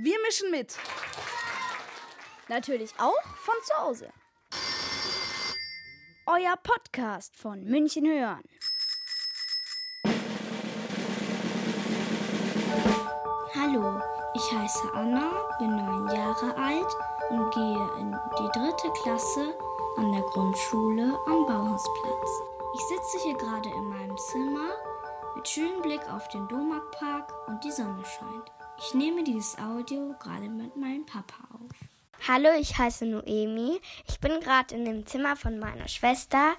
Wir mischen mit. Natürlich auch von zu Hause. Euer Podcast von München hören. Hallo, ich heiße Anna, bin neun Jahre alt und gehe in die dritte Klasse an der Grundschule am Bauhausplatz. Ich sitze hier gerade in meinem Zimmer mit schönem Blick auf den Domarkpark und die Sonne scheint. Ich nehme dieses Audio gerade mit meinem Papa auf. Hallo, ich heiße Noemi. Ich bin gerade in dem Zimmer von meiner Schwester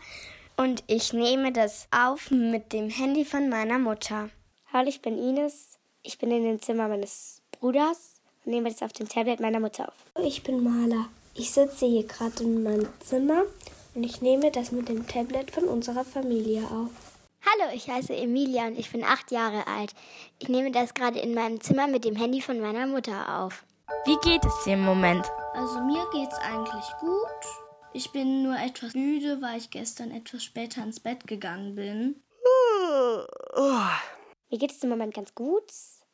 und ich nehme das auf mit dem Handy von meiner Mutter. Hallo, ich bin Ines. Ich bin in dem Zimmer meines Bruders und nehme das auf dem Tablet meiner Mutter auf. Ich bin Maler. Ich sitze hier gerade in meinem Zimmer und ich nehme das mit dem Tablet von unserer Familie auf. Hallo, ich heiße Emilia und ich bin acht Jahre alt. Ich nehme das gerade in meinem Zimmer mit dem Handy von meiner Mutter auf. Wie geht es dir im Moment? Also mir geht's eigentlich gut. Ich bin nur etwas müde, weil ich gestern etwas später ins Bett gegangen bin. Mir geht es im Moment ganz gut.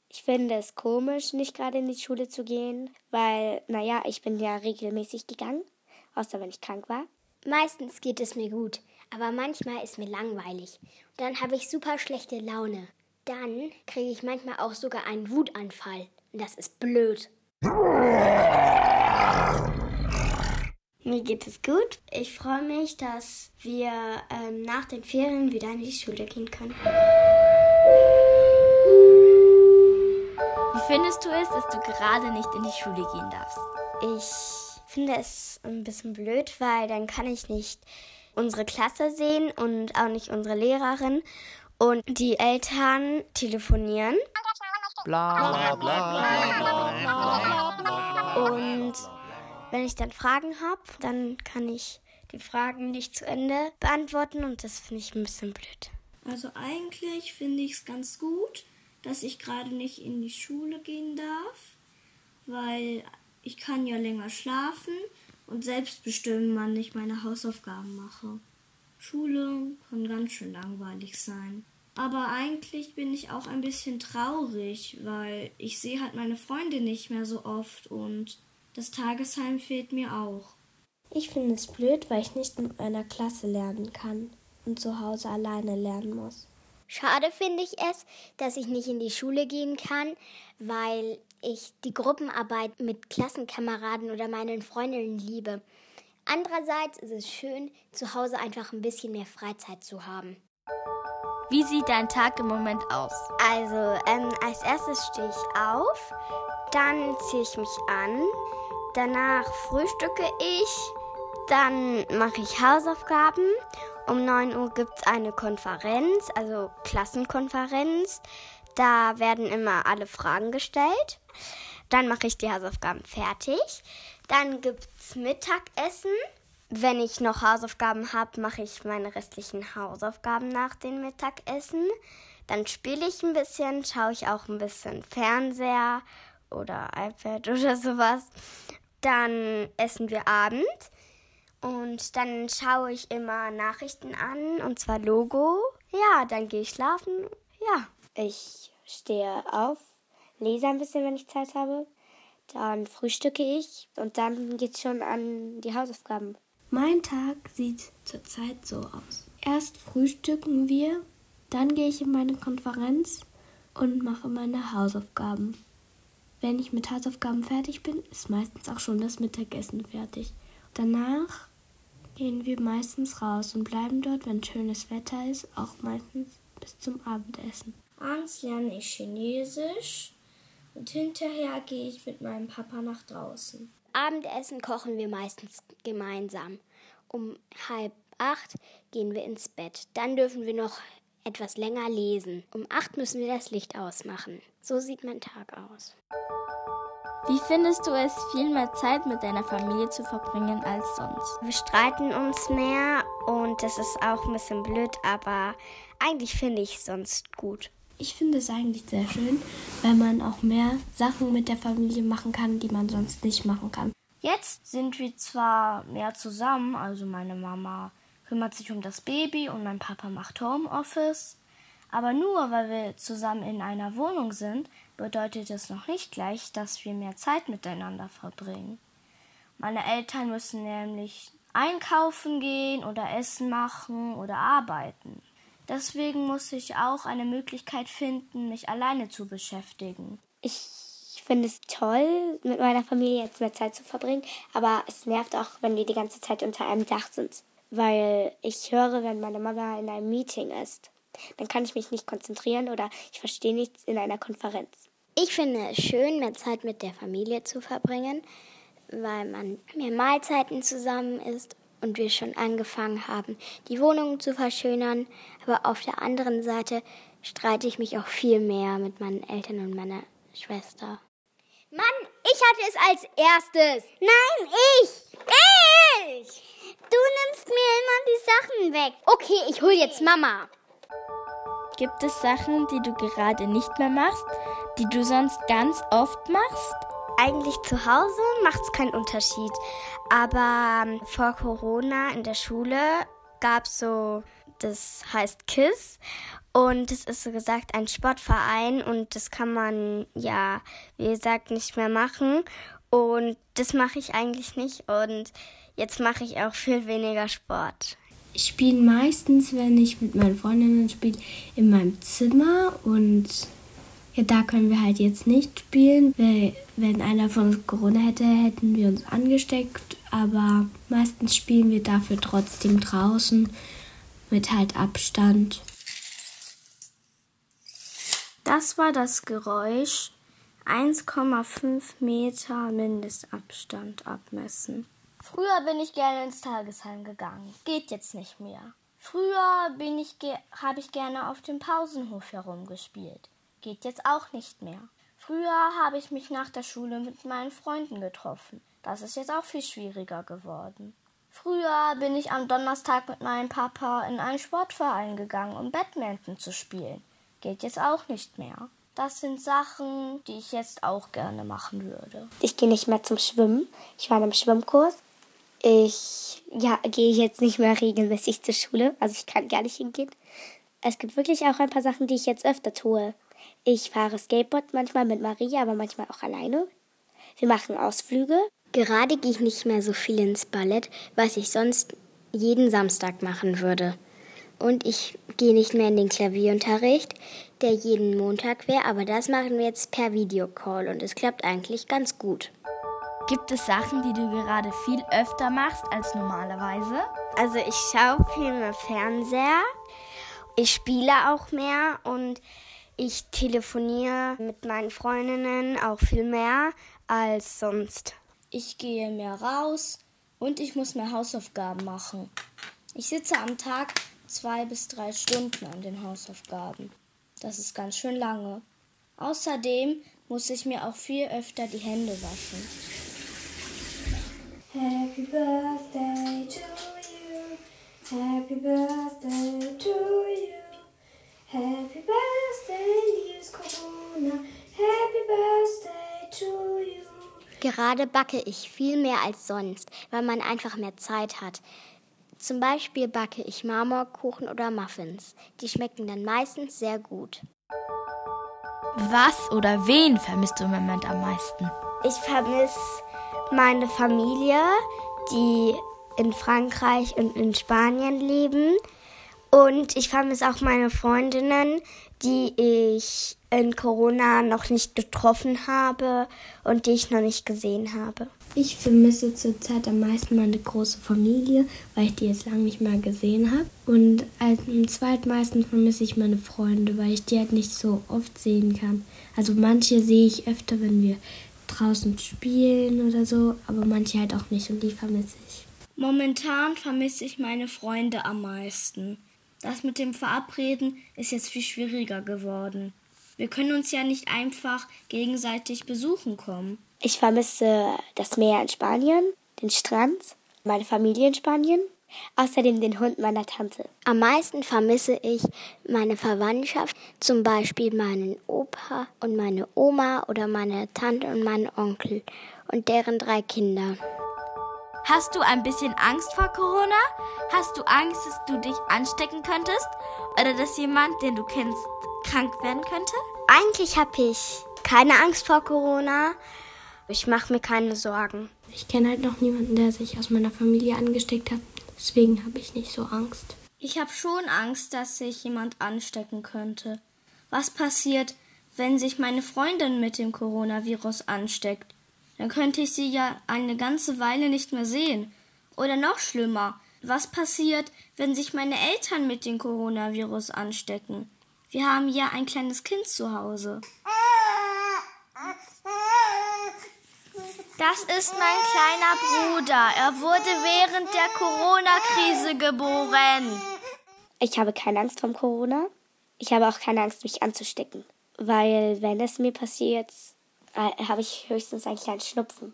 Ich finde es komisch, nicht gerade in die Schule zu gehen, weil, naja, ich bin ja regelmäßig gegangen, außer wenn ich krank war. Meistens geht es mir gut, aber manchmal ist mir langweilig. Und dann habe ich super schlechte Laune. Dann kriege ich manchmal auch sogar einen Wutanfall. Und das ist blöd. Mir geht es gut. Ich freue mich, dass wir ähm, nach den Ferien wieder in die Schule gehen können. Wie findest du es, dass du gerade nicht in die Schule gehen darfst? Ich finde es ein bisschen blöd, weil dann kann ich nicht unsere Klasse sehen und auch nicht unsere Lehrerin und die Eltern telefonieren. Bla bla bla bla bla. Und wenn ich dann Fragen habe, dann kann ich die Fragen nicht zu Ende beantworten und das finde ich ein bisschen blöd. Also eigentlich finde ich es ganz gut, dass ich gerade nicht in die Schule gehen darf, weil ich kann ja länger schlafen und selbst bestimmen, wann ich meine Hausaufgaben mache. Schule kann ganz schön langweilig sein. Aber eigentlich bin ich auch ein bisschen traurig, weil ich sehe halt meine Freunde nicht mehr so oft und das Tagesheim fehlt mir auch. Ich finde es blöd, weil ich nicht mit meiner Klasse lernen kann und zu Hause alleine lernen muss. Schade finde ich es, dass ich nicht in die Schule gehen kann, weil ich die Gruppenarbeit mit Klassenkameraden oder meinen Freundinnen liebe. Andererseits ist es schön, zu Hause einfach ein bisschen mehr Freizeit zu haben. Wie sieht dein Tag im Moment aus? Also, ähm, als erstes stehe ich auf, dann ziehe ich mich an, danach frühstücke ich, dann mache ich Hausaufgaben. Um 9 Uhr gibt es eine Konferenz, also Klassenkonferenz. Da werden immer alle Fragen gestellt. Dann mache ich die Hausaufgaben fertig. Dann gibt es Mittagessen. Wenn ich noch Hausaufgaben habe, mache ich meine restlichen Hausaufgaben nach dem Mittagessen. Dann spiele ich ein bisschen, schaue ich auch ein bisschen Fernseher oder iPad oder sowas. Dann essen wir Abend und dann schaue ich immer Nachrichten an und zwar Logo. Ja, dann gehe ich schlafen. Ja. Ich stehe auf, lese ein bisschen, wenn ich Zeit habe. Dann frühstücke ich und dann geht's schon an die Hausaufgaben. Mein Tag sieht zurzeit so aus. Erst frühstücken wir, dann gehe ich in meine Konferenz und mache meine Hausaufgaben. Wenn ich mit Hausaufgaben fertig bin, ist meistens auch schon das Mittagessen fertig. Danach gehen wir meistens raus und bleiben dort, wenn schönes Wetter ist, auch meistens bis zum Abendessen. Abends lerne ich Chinesisch und hinterher gehe ich mit meinem Papa nach draußen. Abendessen kochen wir meistens gemeinsam. Um halb acht gehen wir ins Bett. Dann dürfen wir noch etwas länger lesen. Um acht müssen wir das Licht ausmachen. So sieht mein Tag aus. Wie findest du es, viel mehr Zeit mit deiner Familie zu verbringen als sonst? Wir streiten uns mehr und das ist auch ein bisschen blöd, aber eigentlich finde ich es sonst gut. Ich finde es eigentlich sehr schön, weil man auch mehr Sachen mit der Familie machen kann, die man sonst nicht machen kann. Jetzt sind wir zwar mehr zusammen, also meine Mama kümmert sich um das Baby und mein Papa macht Homeoffice, Aber nur weil wir zusammen in einer Wohnung sind, bedeutet es noch nicht gleich, dass wir mehr Zeit miteinander verbringen. Meine Eltern müssen nämlich einkaufen gehen oder Essen machen oder arbeiten. Deswegen muss ich auch eine Möglichkeit finden, mich alleine zu beschäftigen. Ich finde es toll, mit meiner Familie jetzt mehr Zeit zu verbringen, aber es nervt auch, wenn wir die ganze Zeit unter einem Dach sind, weil ich höre, wenn meine Mama in einem Meeting ist. Dann kann ich mich nicht konzentrieren oder ich verstehe nichts in einer Konferenz. Ich finde es schön, mehr Zeit mit der Familie zu verbringen, weil man mehr Mahlzeiten zusammen ist und wir schon angefangen haben, die Wohnung zu verschönern. Aber auf der anderen Seite streite ich mich auch viel mehr mit meinen Eltern und meiner Schwester. Mann, ich hatte es als erstes. Nein, ich! Ich! Du nimmst mir immer die Sachen weg. Okay, ich hol jetzt Mama. Gibt es Sachen, die du gerade nicht mehr machst, die du sonst ganz oft machst? Eigentlich zu Hause macht es keinen Unterschied. Aber ähm, vor Corona in der Schule gab es so, das heißt KISS. Und es ist so gesagt ein Sportverein und das kann man ja, wie gesagt, nicht mehr machen. Und das mache ich eigentlich nicht. Und jetzt mache ich auch viel weniger Sport. Ich spiele meistens, wenn ich mit meinen Freundinnen spiele, in meinem Zimmer und ja, da können wir halt jetzt nicht spielen, weil wenn einer von uns Corona hätte, hätten wir uns angesteckt, aber meistens spielen wir dafür trotzdem draußen mit halt Abstand. Das war das Geräusch 1,5 Meter Mindestabstand abmessen. Früher bin ich gerne ins Tagesheim gegangen. Geht jetzt nicht mehr. Früher bin habe ich gerne auf dem Pausenhof herumgespielt. Geht jetzt auch nicht mehr. Früher habe ich mich nach der Schule mit meinen Freunden getroffen. Das ist jetzt auch viel schwieriger geworden. Früher bin ich am Donnerstag mit meinem Papa in einen Sportverein gegangen, um Badminton zu spielen. Geht jetzt auch nicht mehr. Das sind Sachen, die ich jetzt auch gerne machen würde. Ich gehe nicht mehr zum Schwimmen. Ich war in einem Schwimmkurs. Ich ja, gehe jetzt nicht mehr regelmäßig zur Schule. Also ich kann gar nicht hingehen. Es gibt wirklich auch ein paar Sachen, die ich jetzt öfter tue. Ich fahre Skateboard manchmal mit Maria, aber manchmal auch alleine. Wir machen Ausflüge. Gerade gehe ich nicht mehr so viel ins Ballett, was ich sonst jeden Samstag machen würde. Und ich gehe nicht mehr in den Klavierunterricht, der jeden Montag wäre, aber das machen wir jetzt per Videocall und es klappt eigentlich ganz gut. Gibt es Sachen, die du gerade viel öfter machst als normalerweise? Also ich schaue viel mehr Fernseher, ich spiele auch mehr und ich telefoniere mit meinen Freundinnen auch viel mehr als sonst. Ich gehe mehr raus und ich muss mehr Hausaufgaben machen. Ich sitze am Tag zwei bis drei Stunden an den Hausaufgaben. Das ist ganz schön lange. Außerdem muss ich mir auch viel öfter die Hände waschen. Happy Birthday to you. Happy Birthday to Gerade backe ich viel mehr als sonst, weil man einfach mehr Zeit hat. Zum Beispiel backe ich Marmorkuchen oder Muffins. Die schmecken dann meistens sehr gut. Was oder wen vermisst du im Moment am meisten? Ich vermisse meine Familie, die in Frankreich und in Spanien leben. Und ich vermisse auch meine Freundinnen, die ich in Corona noch nicht getroffen habe und die ich noch nicht gesehen habe. Ich vermisse zurzeit am meisten meine große Familie, weil ich die jetzt lange nicht mehr gesehen habe. Und am zweitmeisten vermisse ich meine Freunde, weil ich die halt nicht so oft sehen kann. Also manche sehe ich öfter, wenn wir draußen spielen oder so, aber manche halt auch nicht und die vermisse ich. Momentan vermisse ich meine Freunde am meisten. Das mit dem Verabreden ist jetzt viel schwieriger geworden. Wir können uns ja nicht einfach gegenseitig besuchen kommen. Ich vermisse das Meer in Spanien, den Strand, meine Familie in Spanien, außerdem den Hund meiner Tante. Am meisten vermisse ich meine Verwandtschaft, zum Beispiel meinen Opa und meine Oma oder meine Tante und meinen Onkel und deren drei Kinder. Hast du ein bisschen Angst vor Corona? Hast du Angst, dass du dich anstecken könntest? Oder dass jemand, den du kennst, krank werden könnte? Eigentlich habe ich keine Angst vor Corona. Ich mache mir keine Sorgen. Ich kenne halt noch niemanden, der sich aus meiner Familie angesteckt hat. Deswegen habe ich nicht so Angst. Ich habe schon Angst, dass sich jemand anstecken könnte. Was passiert, wenn sich meine Freundin mit dem Coronavirus ansteckt? Dann könnte ich sie ja eine ganze Weile nicht mehr sehen. Oder noch schlimmer, was passiert, wenn sich meine Eltern mit dem Coronavirus anstecken? Wir haben ja ein kleines Kind zu Hause. Das ist mein kleiner Bruder. Er wurde während der Corona-Krise geboren. Ich habe keine Angst vor Corona. Ich habe auch keine Angst, mich anzustecken. Weil, wenn es mir passiert, äh, habe ich höchstens einen kleinen Schnupfen.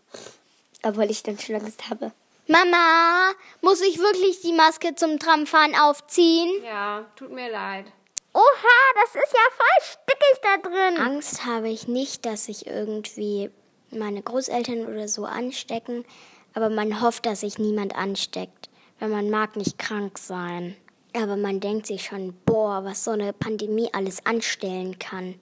Obwohl ich dann schon Angst habe. Mama, muss ich wirklich die Maske zum Tramfahren aufziehen? Ja, tut mir leid. Oha, das ist ja voll stickig da drin. Angst habe ich nicht, dass sich irgendwie meine Großeltern oder so anstecken, aber man hofft, dass sich niemand ansteckt, weil man mag nicht krank sein. Aber man denkt sich schon, boah, was so eine Pandemie alles anstellen kann.